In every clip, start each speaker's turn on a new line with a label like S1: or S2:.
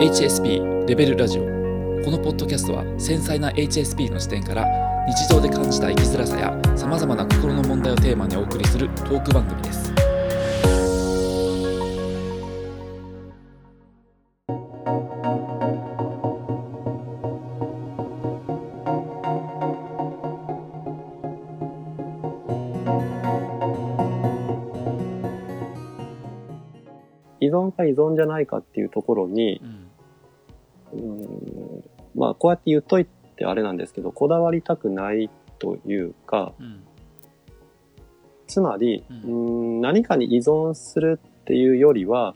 S1: HSP レベルラジオ。このポッドキャストは繊細な HSP の視点から日常で感じた生きづらさやさまざまな心の問題をテーマにお送りするトーク番組です。
S2: 依存か依存じゃないかっていうところに
S1: う、ん
S2: うん、まあこうやって言っといてあれなんですけど、こだわりたくないというか、
S1: うん
S2: つまり、んん、何かに依存するっていうよりは、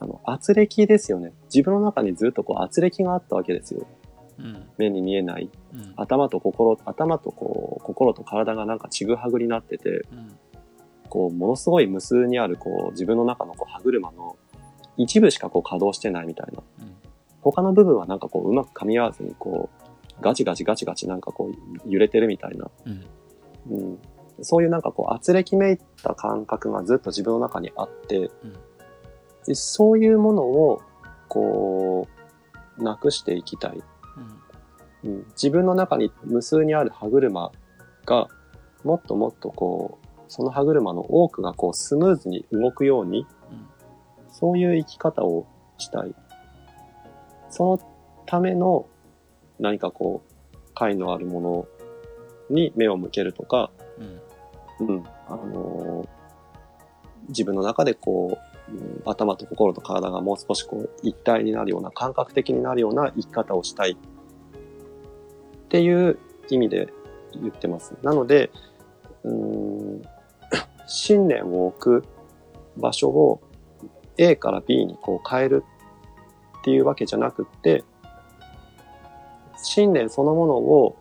S2: あの、圧力ですよね。自分の中にずっとこう圧力があったわけですよ。
S1: うん
S2: 目に見えない。
S1: うん
S2: 頭と心、頭とこう、心と体がなんかちぐはぐになってて、
S1: うん
S2: こう、ものすごい無数にある、こう、自分の中のこう歯車の一部しかこう稼働してないみたいな。
S1: うん
S2: 他の部分はなんかこう、うまく噛み合わずに、こう、ガチガチガチガチなんかこう、揺れてるみたいな。
S1: うん
S2: うん。そういうなんかこう、圧力めいった感覚がずっと自分の中にあって、
S1: うん
S2: でそういうものを、こう、なくしていきたい。
S1: うん
S2: うん、自分の中に無数にある歯車が、もっともっとこう、その歯車の多くがこう、スムーズに動くように、
S1: うん
S2: そういう生き方をしたい。そのための何かこう、解のあるものに目を向けるとか、
S1: うん
S2: うん、あのー自分の中でこう、うん頭と心と体がもう少しこう一体になるような感覚的になるような生き方をしたいっていう意味で言ってます。なので、うーん、信念を置く場所を A から B にこう変えるっていうわけじゃなくって、信念そのものを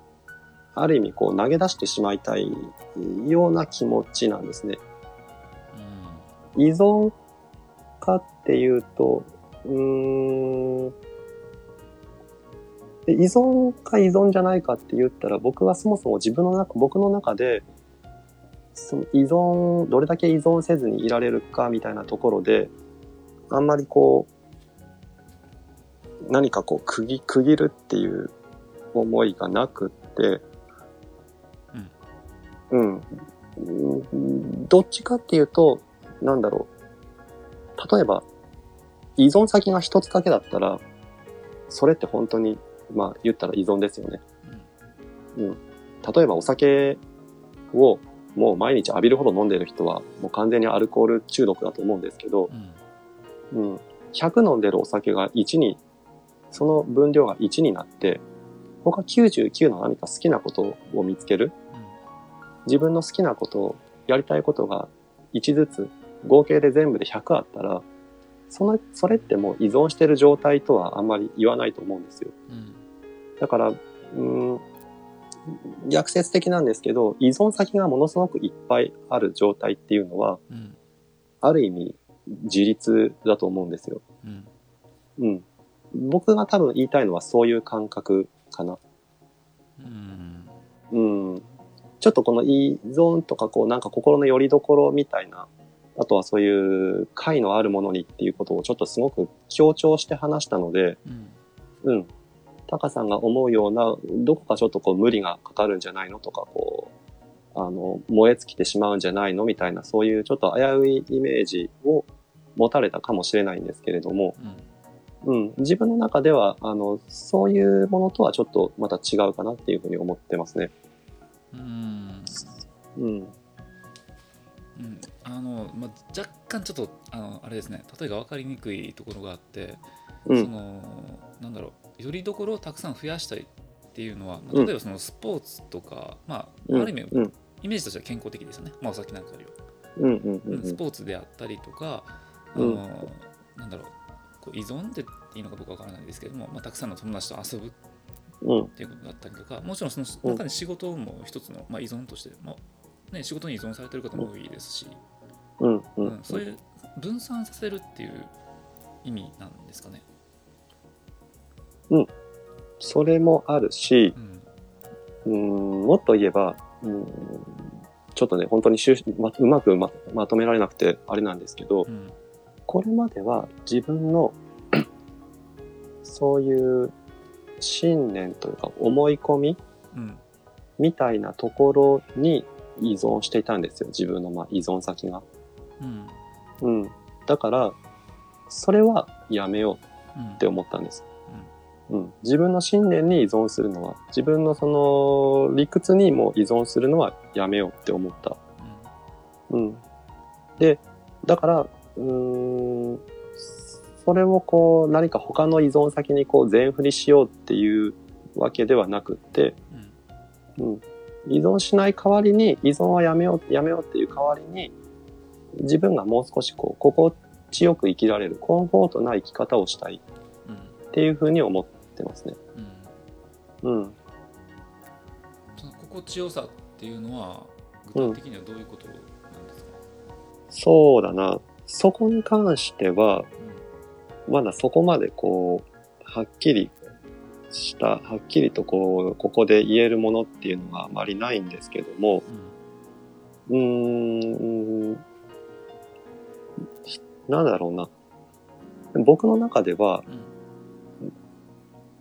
S2: ある意味こう投げ出してしまいたいような気持ちなんですね。依存かっていうと、うーん、で依存か依存じゃないかって言ったら僕はそもそも自分の中、僕の中で、その依存、どれだけ依存せずにいられるかみたいなところで、あんまりこう、何かこう区切区切るっていう思いがなくって、うん。うんどっちかっていうと、なんだろう。例えば、依存先が一つだけだったら、それって本当に、まあ言ったら依存ですよね。うん。例えばお酒をもう毎日浴びるほど飲んでる人は、もう完全にアルコール中毒だと思うんですけど、
S1: うん
S2: うん。100飲んでるお酒が1に、その分量が1になって、他99の何か好きなことを見つける？自分の好きなこと、やりたいことが1ずつ、合計で全部で100あったら、その、それってもう依存してる状態とはあんまり言わないと思うんですよ。
S1: うん
S2: だから、うーん、逆説的なんですけど、依存先がものすごくいっぱいある状態っていうのは、
S1: うん
S2: ある意味自立だと思うんですよ。
S1: うん
S2: うん。僕が多分言いたいのはそういう感覚かな。
S1: うん
S2: うん。ちょっとこの依存とかこうなんか心の拠り所みたいな、あとはそういう解のあるものにっていうことをちょっとすごく強調して話したので、
S1: うん
S2: うん。タカさんが思うような、どこかちょっとこう無理がかかるんじゃないのとか、こう、あの、燃え尽きてしまうんじゃないのみたいな、そういうちょっと危ういイメージを持たれたかもしれないんですけれども、
S1: うん
S2: うん。自分の中では、あの、そういうものとはちょっとまた違うかなっていうふうに思ってますね。
S1: うん
S2: うん。
S1: うんあのまあ、若干ちょっとあのあれですね例えが分かりにくいところがあって、
S2: うん。
S1: そのなんだろうよりどころをたくさん増やしたいっていうのは、例えばそのスポーツとか、まあ、
S2: うん
S1: ある意味、
S2: うん。
S1: イメージとしては健康的ですよね、まあ、お酒なんかよりは、
S2: うん。うん。うん。
S1: うんスポーツであったりとか、あ
S2: うん
S1: のなんだろうこう依存っていいのかどうかわからないですけども、まあ、たくさんの友達と遊ぶっ
S2: うん。
S1: ていうことだったりとかもちろんその中に仕事も一つの、まあ、依存として、まあね、仕事に依存されてる方も多いですし、
S2: うん。う
S1: うんん。そういう分散させるっていう意味なんですかね。
S2: それもあるし
S1: う、ん
S2: うん、もっと言えば、うん、ちょっとね、本当にしゅまうまくままとめられなくてあれなんですけど
S1: う、ん
S2: これまでは自分の そういう信念というか思い込み
S1: うん
S2: みたいなところに依存していたんですよ。自分のまあ依存先が。
S1: うん
S2: うん。だから、それはやめよう
S1: うん
S2: って思ったんです。うん。自分の信念に依存するのは、自分のその理屈にも依存するのはやめようって思った。うん。で、だから、うーん、それをこう何か他の依存先にこう全振りしようっていうわけではなくって、
S1: うん。
S2: うん、依存しない代わりに依存はやめようやめようっていう代わりに自分がもう少しこう心地よく生きられるコンフォートな生き方をしたい
S1: うん
S2: っていうふうに思ってますね。
S1: うん。
S2: うん、
S1: その心地よさっていうのは具体的にはどういうことなんですか、
S2: そうだな。そこに関してはまだそこまでこうはっきりしたはっきりとこうここで言えるものっていうのがあまりないんですけども、
S1: うん
S2: うーん、なんだろうな。僕の中では、
S1: うん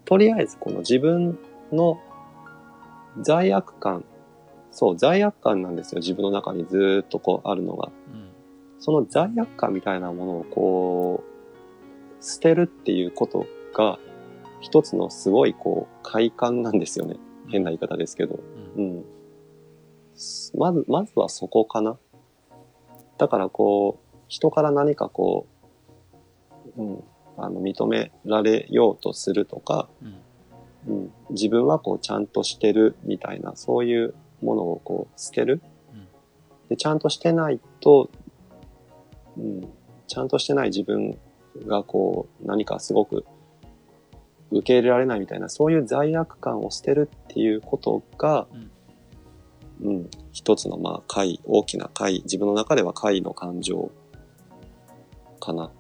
S2: とりあえずこの自分の罪悪感、そう、罪悪感なんですよ。自分の中にずっとこうあるのが。
S1: うん
S2: その罪悪感みたいなものをこう、捨てるっていうことが、一つのすごいこう、快感なんですよね。変な言い方ですけど。
S1: うん
S2: うん。まず、まずはそこかな。だからこう、人から何かこう、うん、あの、認められようとするとか、
S1: うん
S2: うん、自分はこう、ちゃんとしてるみたいな、そういうものをこう、捨てる。
S1: うん
S2: で、ちゃんとしてないと、うん、ちゃんとしてない自分がこう、何かすごく受け入れられないみたいな、そういう罪悪感を捨てるっていうことが、うん、一つのまあ解、大きな解、自分の中では解の感情かな。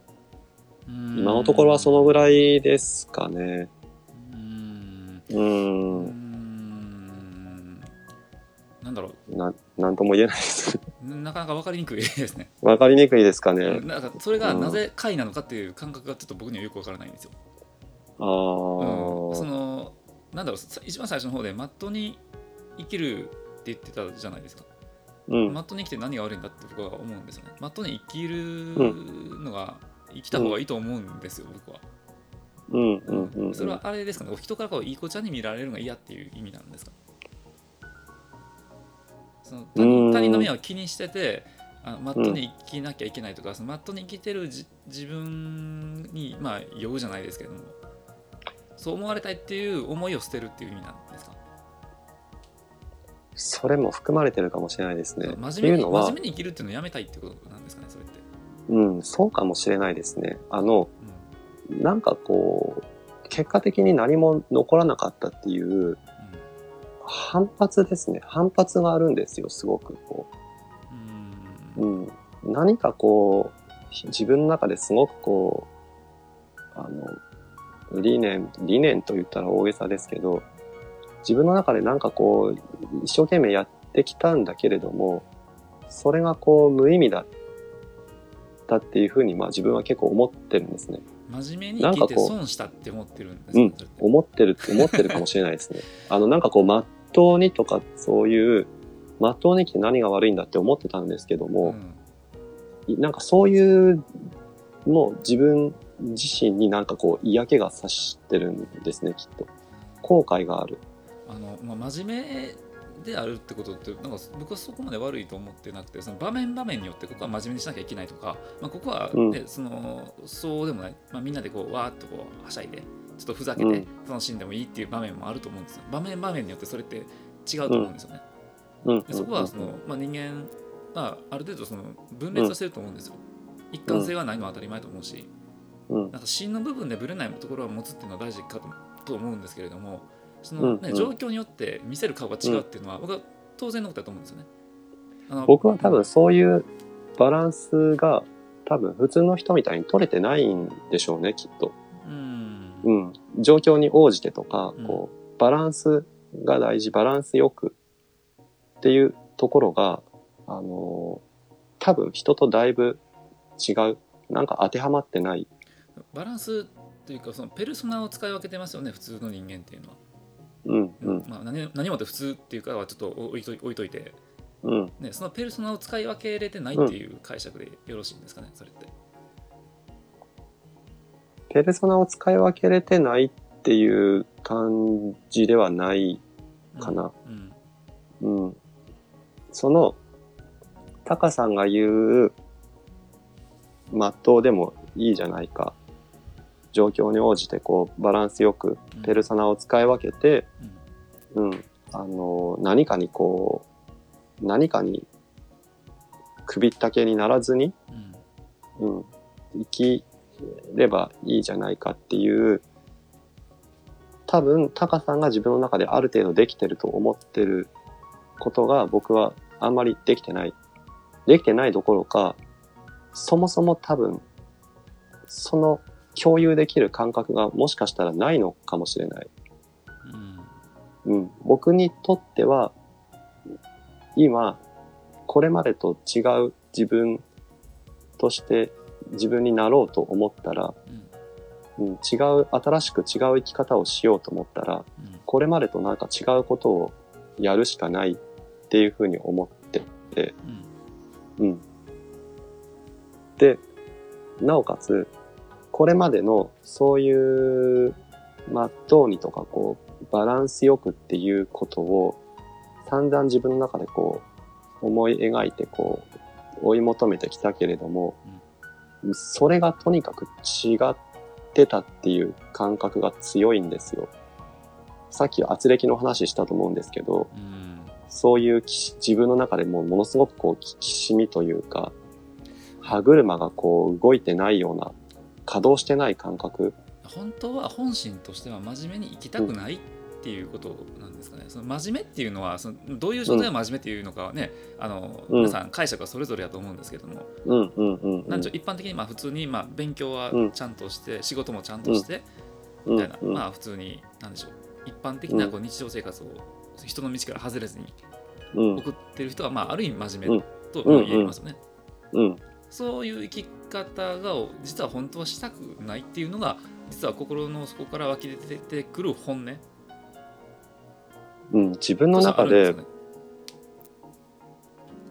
S1: うん
S2: 今のところはそのぐらいですかね。
S1: うんなんだろ
S2: な、なんとも言えないです。
S1: うなかなか分かりにくいですね。
S2: わかりにくいですかね。
S1: なんかそれがなぜ解なのかっていう感覚がちょっと僕にはよく分からないんですよ。
S2: あ
S1: うん。そ
S2: ー。
S1: のなんだろうさ一番最初の方でまっとうに生きるって言ってたじゃないですか、
S2: うん。
S1: まっとうに生きて何が悪いんだって僕は思うんですよね。まっとうに生きるのが、生きた方がいいと思うんですよ、僕は、
S2: うん、うん、うんうん。
S1: それはあれですかね。お人からこういい子ちゃんに見られるのが嫌っていう意味なんですか？その他
S2: うん
S1: 人の目を気にしててあまっとうに生きなきゃいけないとか、そのまっとうに生きてるじ自分にまあ酔うじゃないですけれどもそう思われたいっていう思いを捨てるっていう意味なんですか？
S2: それも含まれてるかもしれないですね。
S1: 真
S2: っていうのは
S1: 面目に真面目、に生きるっていうのをやめたいってことなんですかねそれって、
S2: うん、そうかもしれないですね。あの、
S1: うん
S2: なんかこう、結果的に何も残らなかったっていう反発ですね。反発があるんですよ、すごくこ
S1: うんうん
S2: う。うん。何かこう、自分の中ですごくこう、あの、理念、理念と言ったら大げさですけど、自分の中でなんかこう、一生懸命やってきたんだけれども、それがこう無意味だったっていうふうに、まあ自分は結構思ってるんですね。
S1: 真面目に生きて
S2: なんかこう
S1: 損したって思ってるんです
S2: うん
S1: かそれって
S2: 思ってる、思ってるかもしれないですね。あの、なんかこう、まっとうにとか、そういう、まっとうに来て何が悪いんだって思ってたんですけども、
S1: うん
S2: なんかそういうのを自分自身になんかこう嫌気がさしてるんですね、きっと。後悔がある。
S1: あの、まあ、真面目であるってことってなんか僕はそこまで悪いと思ってなくてその場面場面によってここは真面目にしなきゃいけないとか、まあ、ここは、ね
S2: うん
S1: そのそうでもない、まあ、みんなでこうわーっとこうはしゃいでちょっとふざけて
S2: うん。
S1: 楽しんでもいいっていう場面もあると思うんですよ。場面場面によってそれって違うと思うんですよね、
S2: うん。
S1: でそこはその、まあ、人間がある程度その分裂はしてると思うんですよ、一貫性がないのは当たり前と思うし、
S2: うん。
S1: なんか芯の部分でぶれないところを持つっていうのは大事かとと思うんですけれどもその、ね状況によって見せる顔が違うっていうのは、僕は当然のことだと思うんですよね。あの
S2: 僕は多分そういうバランスが多分普通の人みたいに取れてないんでしょうね、きっと。状況に応じてとか
S1: うん、
S2: こう、バランスが大事、バランスよくっていうところが、あのー多分人とだいぶ違う。なんか当てはまってない。
S1: バランスというかそのペルソナを使い分けてますよね普通の人間っていうのは、
S2: うんうん
S1: まあ、何何もって普通っていうかはちょっと置いとい置いといて、
S2: うん
S1: ね、そのペルソナを使い分けれてないっていう解釈でよろしいんですかねそれって
S2: ペルソナを使い分けれてないっていう感じではないかな。
S1: うん
S2: うん。その、タカさんが言う、まっとうでもいいじゃないか。状況に応じてこうバランスよく
S1: うん
S2: ペルソナを使い分けて、
S1: うん
S2: うん、あの、何かにこう、何かに首ったけにならずに、
S1: うん
S2: うん、生きればいいじゃないかっていう、多分、タカさんが自分の中である程度できてると思ってることが僕はあんまりできてない。できてないどころか、そもそも多分、その共有できる感覚がもしかしたらないのかもしれない。
S1: うん
S2: うん、僕にとっては、今、これまでと違う自分として自分になろうと思ったら、
S1: うん。
S2: うん、違う、新しく違う生き方をしようと思ったら、
S1: うん。
S2: これまでとなんか違うことをやるしかないっていうふうに思ってて、
S1: うん。
S2: うん。で、なおかつ、これまでのそういう、まっとうにとかこう、バランスよくっていうことを、散々自分の中でこう、思い描いてこう、追い求めてきたけれども、それがとにかく違ってたっていう感覚が強いんですよ。さっき圧力の話したと思うんですけど、
S1: う
S2: そういう自分の中でもものすごくこうききしみというか、歯車がこう動いてないような、稼働してない感覚。
S1: 本当は本心としては真面目に生きたくないっていうことなんですかね。その真面目っていうのはそのどういう状態が真面目っていうのかはね、あの
S2: うん。
S1: 皆さん解釈はそれぞれだと思うんですけども、
S2: うんうんうんうん。
S1: 一般的にまあ普通にまあ勉強は
S2: うん。
S1: ちゃんとして、仕事もちゃんとして、
S2: うん。
S1: みたいな、
S2: うん。
S1: まあ普通になんでしょう。一般的なこう日常生活を人の道から外れずに
S2: うん。
S1: 送ってる人はまあある意味真面目と言えますよね。
S2: うん
S1: そういう生き方が実は本当はしたくないっていうのが実は心の底から湧き出てくる本音
S2: うん、自分の中で。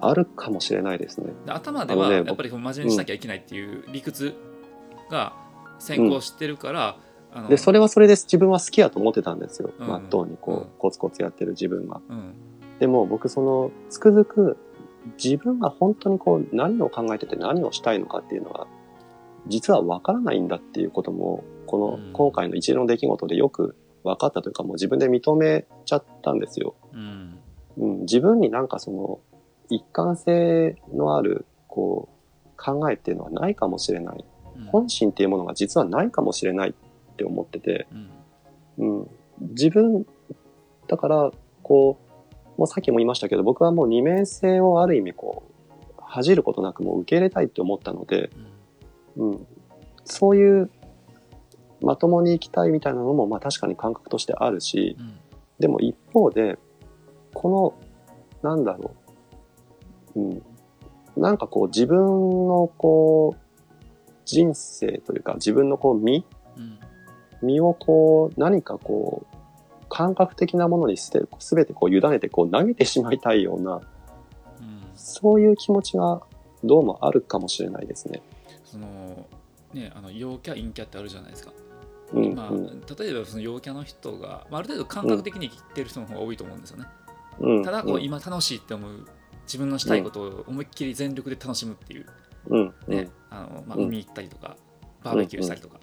S2: あるかもしれないですね。
S1: で頭ではやっぱり真面目にしなきゃいけないっていう理屈が先行してるから、あの
S2: で、それはそれです。自分は好きやと思ってたんですよ。
S1: うん
S2: まっとうにこう、
S1: うん
S2: コツコツやってる自分が。
S1: うん
S2: でも僕その、つくづく自分が本当にこう何を考えてて何をしたいのかっていうのが、実はわからないんだっていうことも、この
S1: うん
S2: 今回の一連の出来事でよく分かったというかもう自分で認めちゃったんですよ。
S1: うん。
S2: うん、自分になんかその一貫性のあるこう考えっていうのはないかもしれない。
S1: うん。
S2: 本心っていうものが実はないかもしれないって思ってて、
S1: うん。
S2: うん、自分、だから、こう、もうさっきも言いましたけど、僕はもう二面性をある意味こう、恥じることなくもう受け入れたいって思ったので、
S1: うん。
S2: うん、そういうまともに生きたいみたいなのも、まあ確かに感覚としてあるし、
S1: うん。
S2: でも一方で、この、なんだろう、うん、なんかこう自分のこう、人生というか自分のこう身
S1: うん。
S2: 身をこう何かこう感覚的なものにすて全てこう委ねてこう投げてしまいたいような
S1: うん。
S2: そういう気持ちがどうもあるかもしれないですね。
S1: そのねあの陽キャ陰キャってあるじゃないですか。
S2: うん
S1: まあ、
S2: うん。
S1: 例えばその陽キャの人が、まあ、ある程度感覚的に生きてる人の方が多いと思うんですよね。
S2: うん
S1: ただこう
S2: うん
S1: 今楽しいって思う自分のしたいことを思いっきり全力で楽しむっていう、ねあのまあ、
S2: うん。
S1: 海行ったりとか、バーベキューしたりとか、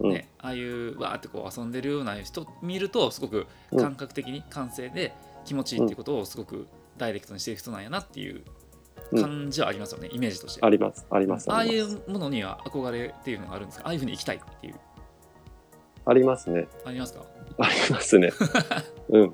S2: うん
S1: ね、ああいうわーってこう遊んでるような人見るとすごく感覚的に感性で気持ちいいっていうことをすごくダイレクトにしてる人なんやなっていう感じはありますよね、イメージとして。
S2: ありますあります。
S1: ああいうものには憧れっていうのがあるんですか？ああいうふうに生きたいっていう
S2: ありますね
S1: ありますか？
S2: ありますね。うん。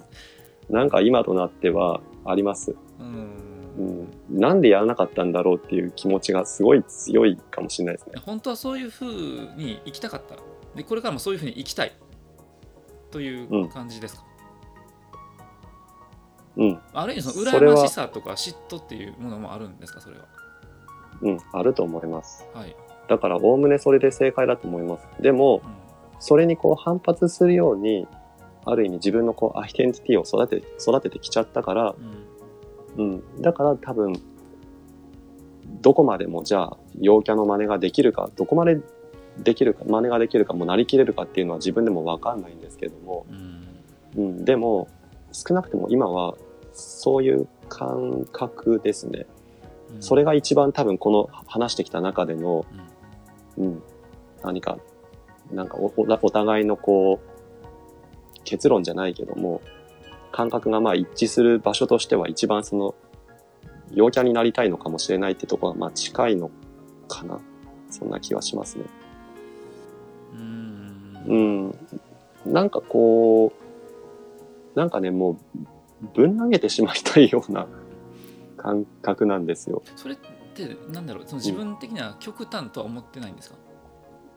S2: なんか今となってはあります。
S1: うん
S2: うん。なんでやらなかったんだろうっていう気持ちがすごい強いかもしれないですね。
S1: 本当はそういうふうに生きたかったでこれからもそういうふうに生きたいという感じですか、
S2: うん。
S1: ある意味その羨ましさとか嫉妬っていうものもあるんですか？それは
S2: うん。あると思います。
S1: はい、
S2: だから、おおむねそれで正解だと思います。でも、
S1: うん
S2: それにこう反発するように、ある意味自分のこうアイデンティティを育て、育ててきちゃったから、
S1: うん
S2: うん。だから多分、どこまでもじゃあ、陽キャの真似ができるか、どこまでできるか、真似ができるか、もうなりきれるかっていうのは自分でもわかんないんですけども、
S1: うん
S2: うん。でも、少なくとも今は、そういう感覚ですね。
S1: うん
S2: それが一番多分この話してきた中での、うん、何か、なんかおおお互いのこう、結論じゃないけども、感覚がまあ一致する場所としては一番その、陽キャになりたいのかもしれないってところがまあ近いのかな。そんな気はしますね。
S1: うん
S2: うん。なんかこう、なんかね、もう、ぶん投げてしまいたいような感覚なんですよ。
S1: それってなんだろう？その自分的には極端とは思ってないんですか、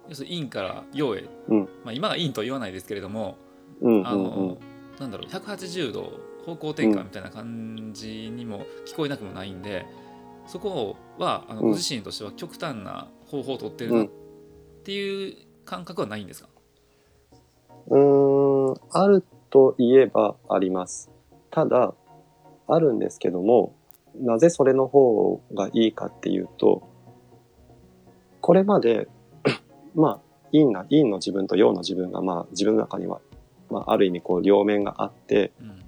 S1: 要するに陰から陽へ、
S2: うん。
S1: まあ、今は陰とは言わないですけれども、
S2: うん、
S1: あの
S2: うん、うん。
S1: なんだろう180度方向転換みたいな感じにも聞こえなくもないんで、そこはあの
S2: うん。
S1: ご自身としては極端な方法を取ってるなっていう感覚はないんですか、
S2: うーん、あると言えばあります。ただ、あるんですけども、なぜそれの方がいいかっていうと、これまで、まあ、陰な、陰の自分と陽の自分が、まあ、自分の中には、まあ、ある意味、こう、両面があって、
S1: うん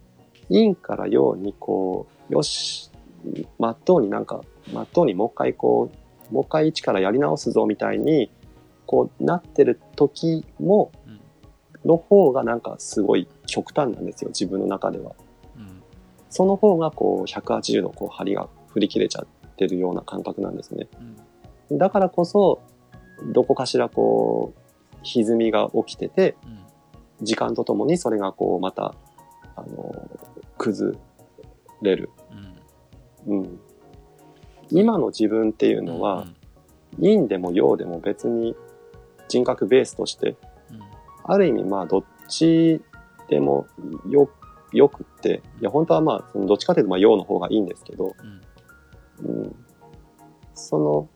S2: 陰から陽に、こう、よし、まっとうになんか、まっとうにもう一回、こう、もう一回一からやり直すぞ、みたいに、こう、なってる時も、
S1: うん
S2: の方がなんかすごい極端なんですよ、自分の中では。
S1: うん
S2: その方がこう180度こう針が振り切れちゃってるような感覚なんですね。
S1: うん
S2: だからこそ、どこかしらこう、歪みが起きてて、
S1: うん。
S2: 時間とともにそれがこうまた、あの、崩れる。
S1: うん。
S2: うん。今の自分っていうのは、陰でも陽でも別に人格ベースとしてある意味まあどっちでもよ、よくって、いや本当はまあそのどっちかというとまあ陽の方がいいんですけど、
S1: うん。
S2: うん、その、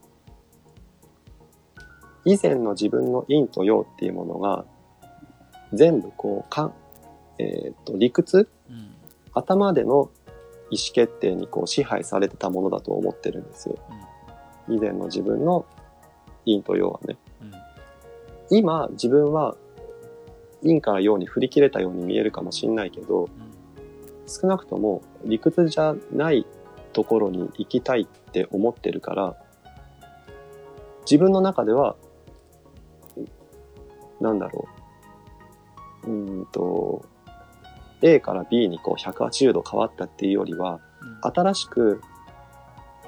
S2: 以前の自分の陰と陽っていうものが、全部こう、かん、えっ、と、理屈
S1: うん
S2: 頭での意思決定にこう支配されてたものだと思ってるんですよ。以前の自分の陰と陽はね。
S1: うん
S2: 今、自分は陰から陽に振り切れたように見えるかもしんないけど、
S1: うん
S2: 少なくとも理屈じゃないところに行きたいって思ってるから、自分の中では、なんだろう。うーんと、A から B にこう180度変わったっていうよりは、
S1: うん
S2: 新しく、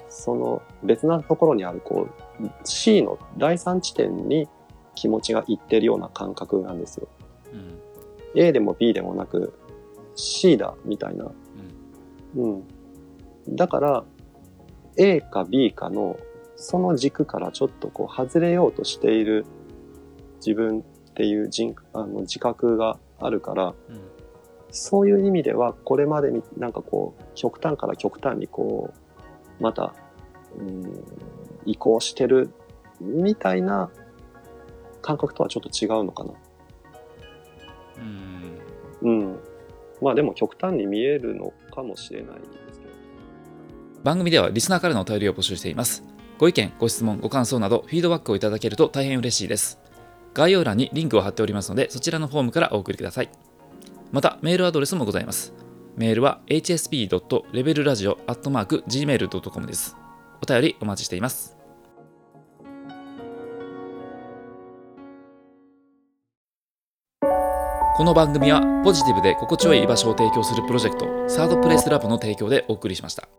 S2: その別なところにあるこう、C の第三地点に気持ちがいってるような感覚なんですよ。
S1: うん
S2: A でも B でもなく C だみたいな。
S1: うん
S2: うん。だから、A か B かのその軸からちょっとこう外れようとしている自分っていう人あの自覚があるから、
S1: うん
S2: そういう意味ではこれまでになんかこう極端から極端にこう、また、うん、移行してるみたいな感覚とはちょっと違うのかな。
S1: うん
S2: うん。まあでも極端に見えるのかもしれないですけど。
S1: 番組ではリスナーからのお便りを募集しています。ご意見、ご質問、ご感想などフィードバックをいただけると大変嬉しいです。概要欄にリンクを貼っておりますので、そちらのフォームからお送りください。また、メールアドレスもございます。メールは hsp.levelradio.gmail.com です。お便りお待ちしています。この番組はポジティブで心地よい居場所を提供するプロジェクトサードプレイスラボの提供でお送りしました。